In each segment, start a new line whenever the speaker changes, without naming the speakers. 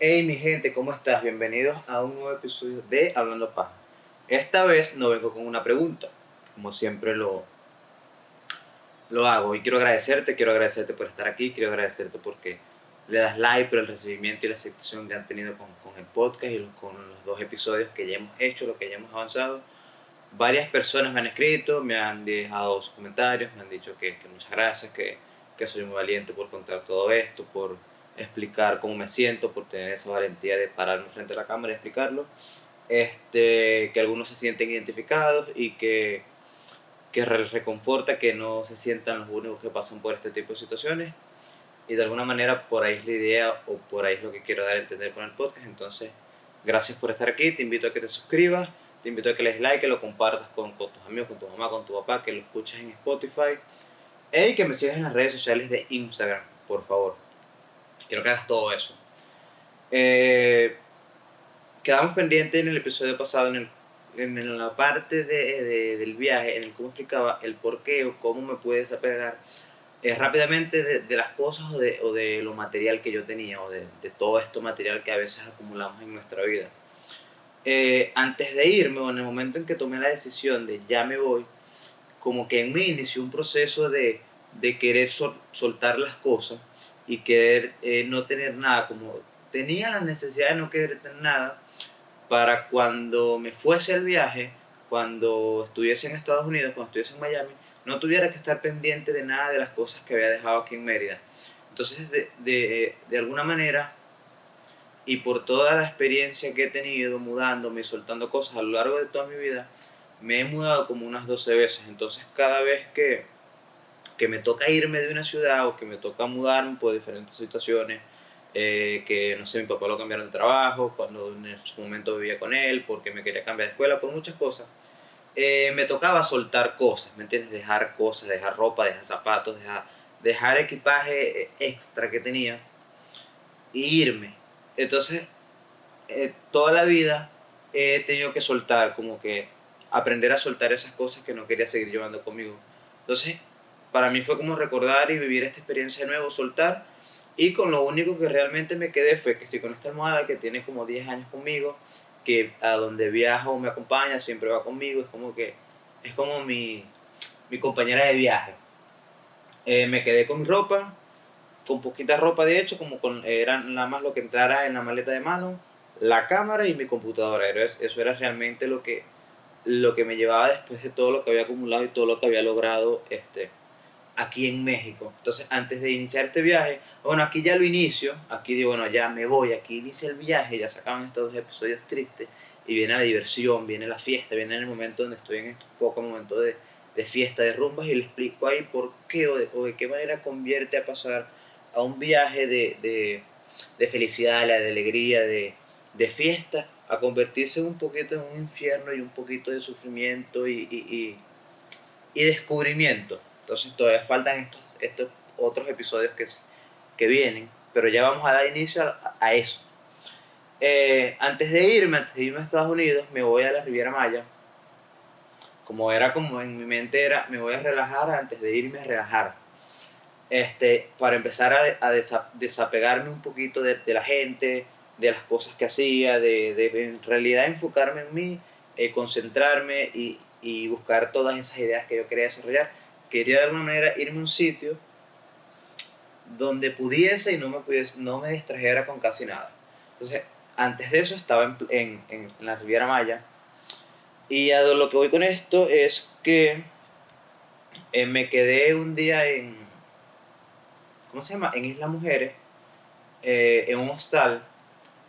Hey mi gente, ¿cómo estás? Bienvenidos a un nuevo episodio de Hablando Paja. Esta vez no vengo con una pregunta, como siempre lo, lo hago. Y quiero agradecerte, quiero agradecerte por estar aquí, quiero agradecerte porque le das like por el recibimiento y la aceptación que han tenido con, con el podcast y los- con los dos episodios que ya hemos hecho, lo que ya hemos avanzado. Varias personas me han escrito, me han dejado sus comentarios, me han dicho que, que muchas gracias, que, que soy muy valiente por contar todo esto, por explicar cómo me siento, por tener esa valentía de pararme frente a la cámara y explicarlo. Este, que algunos se sienten identificados y que, que re- reconforta que no se sientan los únicos que pasan por este tipo de situaciones. Y de alguna manera por ahí es la idea o por ahí es lo que quiero dar a entender con el podcast. Entonces, gracias por estar aquí, te invito a que te suscribas, te invito a que le des like, que lo compartas con, con tus amigos, con tu mamá, con tu papá, que lo escuches en Spotify. Y que me sigas en las redes sociales de Instagram, por favor. Quiero que hagas todo eso. Eh, quedamos pendientes en el episodio pasado, en, el- en la parte de, de- del viaje, en el cómo explicaba el por qué o cómo me pude desapegar eh, rápidamente de, las cosas o de, o de lo material que yo tenía o de, todo esto material que a veces acumulamos en nuestra vida. Eh, antes de irme o en el momento en que tomé la decisión de ya me voy, como que en mí inició un proceso de, querer sol- soltar las cosas y querer eh, no tener nada, como tenía la necesidad de no querer tener nada para cuando me fuese al viaje, cuando estuviese en Estados Unidos, cuando estuviese en Miami, no tuviera que estar pendiente de nada de las cosas que había dejado aquí en Mérida. Entonces, de, de, de alguna manera, y por toda la experiencia que he tenido mudándome y soltando cosas a lo largo de toda mi vida, me he mudado como unas 12 veces. Entonces, cada vez que, que me toca irme de una ciudad o que me toca mudarme por diferentes situaciones, eh, que no sé, mi papá lo cambiaron de trabajo, cuando en su momento vivía con él, porque me quería cambiar de escuela, por muchas cosas, eh, me tocaba soltar cosas, ¿me entiendes? Dejar cosas, dejar ropa, dejar zapatos, dejar, dejar equipaje eh, extra que tenía y irme. Entonces, eh, toda la vida he tenido que soltar, como que aprender a soltar esas cosas que no quería seguir llevando conmigo. Entonces, para mí fue como recordar y vivir esta experiencia de nuevo, soltar. Y con lo único que realmente me quedé fue que si con esta almohada que tiene como 10 años conmigo, que a donde viajo me acompaña, siempre va conmigo, es como que es como mi, mi compañera de viaje. Eh, me quedé con mi ropa, con poquita ropa de hecho, como con, era nada más lo que entrara en la maleta de mano, la cámara y mi computadora. Era- eso era realmente lo que, lo que me llevaba después de todo lo que había acumulado y todo lo que había logrado este, aquí en México. Entonces, antes de iniciar este viaje, bueno, aquí ya lo inicio, aquí digo, bueno, ya me voy, aquí inicia el viaje, ya sacaban estos dos episodios tristes y viene la diversión, viene la fiesta, viene el momento donde estoy en estos pocos momentos de, de fiesta, de rumbas y le explico ahí por qué o de, o de qué manera convierte a pasar a un viaje de, de, de felicidad, de alegría, de, de fiesta, a convertirse un poquito en un infierno y un poquito de sufrimiento y, y, y, y descubrimiento. Entonces todavía faltan estos, estos otros episodios que, que vienen, pero ya vamos a dar inicio a, eso. Eh, antes de irme, antes de irme a Estados Unidos, me voy a la Riviera Maya. Como era como en mi mente era, me voy a relajar antes de irme a relajar. Este, para empezar a, a desa- desapegarme un poquito de, la gente, de las cosas que hacía, de, en realidad enfocarme en mí, eh, concentrarme y buscar todas esas ideas que yo quería desarrollar. Quería de alguna manera irme a un sitio donde pudiese y no me, pudiese, no me distrajera con casi nada. Entonces, antes de eso estaba en, en, en la Riviera Maya. Y a lo que voy con esto es que eh, me quedé un día en, ¿cómo se llama? En Isla Mujeres, eh, en un hostal.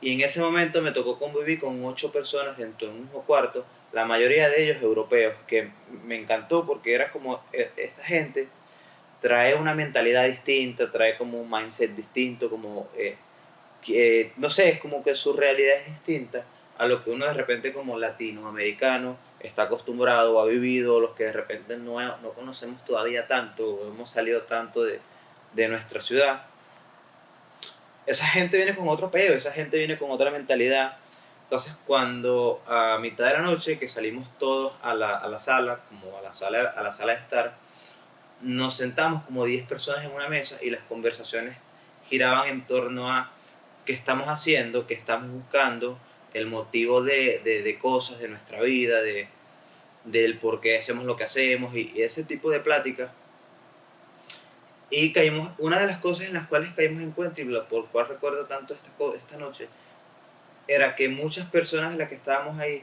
Y en ese momento me tocó convivir con ocho personas dentro de un mismo cuarto, la mayoría de ellos europeos, que me encantó porque era como eh, esta gente trae una mentalidad distinta, trae como un mindset distinto, como, eh, que, no sé, es como que su realidad es distinta a lo que uno de repente como latinoamericano está acostumbrado o ha vivido, los que de repente no, no conocemos todavía tanto, o hemos salido tanto de, de nuestra ciudad. Esa gente viene con otro peo, esa gente viene con otra mentalidad. Entonces, cuando a mitad de la noche que salimos todos a la, a la sala, como a la sala, a la sala de estar, nos sentamos como 10 personas en una mesa y las conversaciones giraban en torno a qué estamos haciendo, qué estamos buscando, el motivo de, de, cosas de nuestra vida, de, del por qué hacemos lo que hacemos y, ese tipo de plática. Y caímos, una de las cosas en las cuales caímos en cuenta y por cual recuerdo tanto esta, esta noche, era que muchas personas de las que estábamos ahí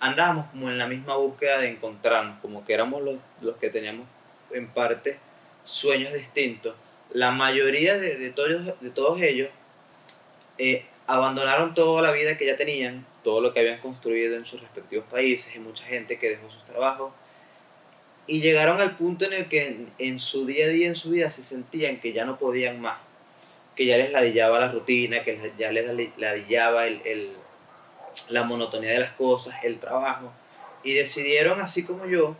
andábamos como en la misma búsqueda de encontrarnos, como que éramos los, los que teníamos en parte sueños distintos. La mayoría de, de todos, de todos ellos eh, abandonaron toda la vida que ya tenían, todo lo que habían construido en sus respectivos países, y mucha gente que dejó sus trabajos, y llegaron al punto en el que en, su día a día, en su vida, se sentían que ya no podían más, que ya les ladillaba la rutina, que ya les ladillaba el, la monotonía de las cosas, el trabajo, y decidieron, así como yo,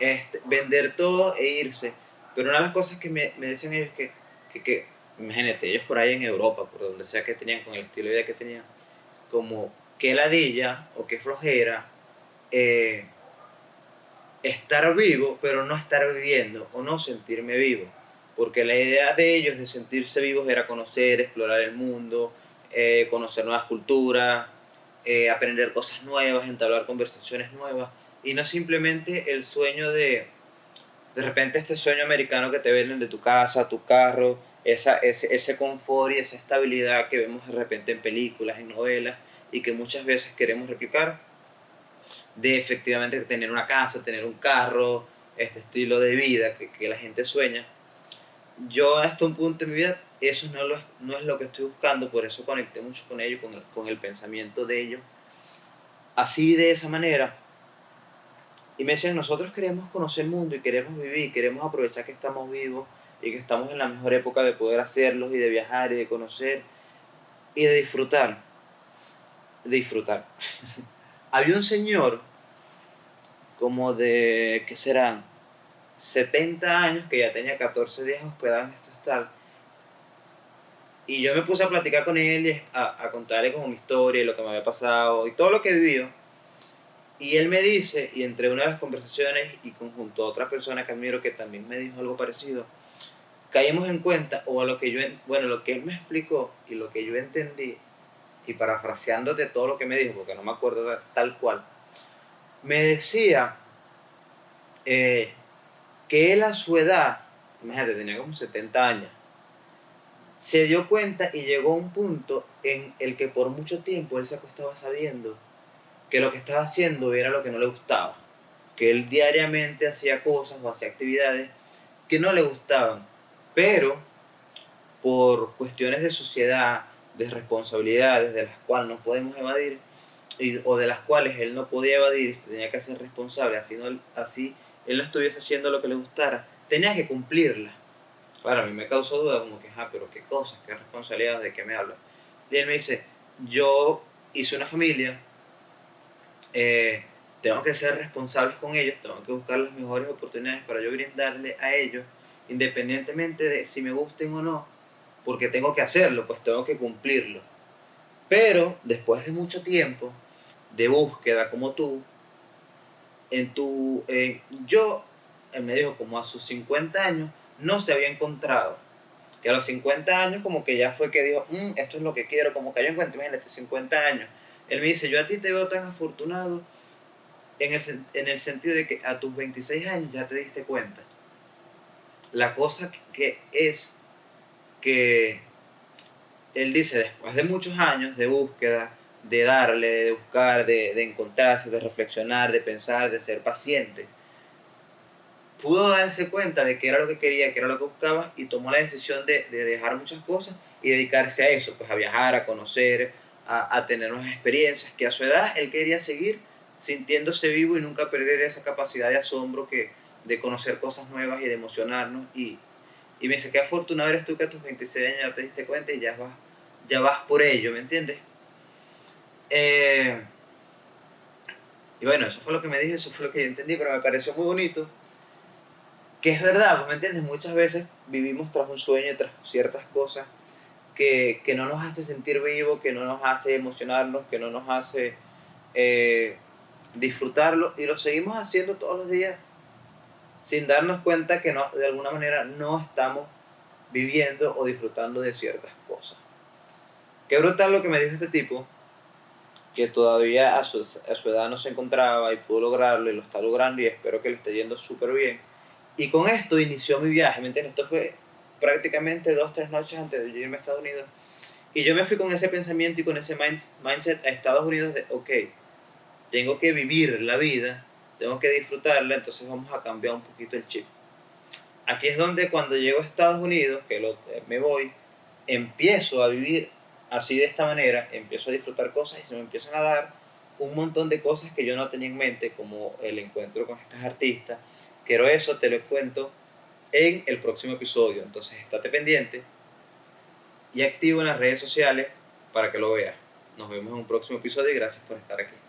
este, vender todo e irse. Pero una de las cosas que me, decían ellos es que, que, que imagínate, ellos por ahí en Europa, por donde sea que tenían, con el estilo de vida que tenían, como que ladilla o que flojera eh, estar vivo, pero no estar viviendo o no sentirme vivo. Porque la idea de ellos de sentirse vivos era conocer, explorar el mundo, eh, conocer nuevas culturas, eh, aprender cosas nuevas, entablar conversaciones nuevas, y no simplemente el sueño de, de repente este sueño americano que te venden de tu casa, tu carro, esa, ese, ese confort y esa estabilidad que vemos de repente en películas, en novelas y que muchas veces queremos replicar, de efectivamente tener una casa, tener un carro, este estilo de vida que, que la gente sueña. Yo hasta un punto en mi vida eso no, lo, no es lo que estoy buscando, por eso conecté mucho con ellos, con el, con el pensamiento de ellos. Así de esa manera. Y me decían, nosotros queremos conocer el mundo y queremos vivir, queremos aprovechar que estamos vivos y que estamos en la mejor época de poder hacerlos y de viajar y de conocer y de disfrutar. disfrutar. Había un señor como de, ¿qué serán? 70 años que ya tenía 14 días hospedado en esto tal. Y yo me puse a platicar con él y a, a contarle como mi historia y lo que me había pasado y todo lo que he vivido. Y él me dice, y entre una de las conversaciones y junto a otra persona que admiro que también me dijo algo parecido, caímos en cuenta, o a lo que yo, bueno, lo que él me explicó y lo que yo entendí, y parafraseándote todo lo que me dijo, porque no me acuerdo tal cual, me decía eh, que él a su edad, imagínate, tenía como 70 años, se dio cuenta y llegó a un punto en el que por mucho tiempo él se acostaba sabiendo que lo que estaba haciendo era lo que no le gustaba, que él diariamente hacía cosas o hacía actividades que no le gustaban. Pero por cuestiones de sociedad, de responsabilidades de las cuales no podemos evadir, o de las cuales él no podía evadir y se tenía que hacer responsable, así, no, así él no estuviese haciendo lo que le gustara, tenía que cumplirla. Claro, a mí me causó duda, como que, ah, pero qué cosas, qué responsabilidades, de qué me habla. Y él me dice, yo hice una familia, eh, tengo que ser responsable con ellos, tengo que buscar las mejores oportunidades para yo brindarle a ellos independientemente de si me gusten o no, porque tengo que hacerlo, pues tengo que cumplirlo. Pero después de mucho tiempo de búsqueda como tú, en tu, yo, él me dijo como a sus 50 años, no se había encontrado. Que a los 50 años como que ya fue que dijo, mm, esto es lo que quiero, como que yo encuentro, imagínate, 50 años. Él me dice, yo a ti te veo tan afortunado en el, en el sentido de que a tus 26 años ya te diste cuenta la cosa que es que él dice, después de muchos años de búsqueda, de darle, de buscar, de, encontrarse, de reflexionar, de pensar, de ser paciente, pudo darse cuenta de que era lo que quería, que era lo que buscaba y tomó la decisión de, dejar muchas cosas y dedicarse a eso, pues a viajar, a conocer, a, a, tener nuevas experiencias, que a su edad él quería seguir sintiéndose vivo y nunca perder esa capacidad de asombro que, de conocer cosas nuevas y de emocionarnos. Y, y me dice, qué afortunado eres tú que a tus 26 años ya te diste cuenta y ya vas, ya vas por ello, ¿me entiendes? Eh, y bueno, eso fue lo que me dije, eso fue lo que yo entendí, pero me pareció muy bonito. Que es verdad, ¿me entiendes? Muchas veces vivimos tras un sueño, tras ciertas cosas que, que no nos hace sentir vivos, que no nos hace emocionarnos, que no nos hace eh, disfrutarlo y lo seguimos haciendo todos los días sin darnos cuenta que no, de alguna manera no estamos viviendo o disfrutando de ciertas cosas. Qué brutal lo que me dijo este tipo, que todavía a su, a edad no se encontraba y pudo lograrlo y lo está logrando y espero que le esté yendo súper bien. Y con esto inició mi viaje, ¿me entiendes? Esto fue prácticamente dos, tres noches antes de irme a Estados Unidos. Y yo me fui con ese pensamiento y con ese mindset a Estados Unidos de, ok, tengo que vivir la vida, tengo que disfrutarla, entonces vamos a cambiar un poquito el chip. Aquí es donde cuando llego a Estados Unidos, que lo, eh, me voy, empiezo a vivir así de esta manera, empiezo a disfrutar cosas y se me empiezan a dar un montón de cosas que yo no tenía en mente, como el encuentro con estas artistas. Quiero eso, te lo cuento en el próximo episodio. Entonces, estate pendiente y activo en las redes sociales para que lo veas. Nos vemos en un próximo episodio y gracias por estar aquí.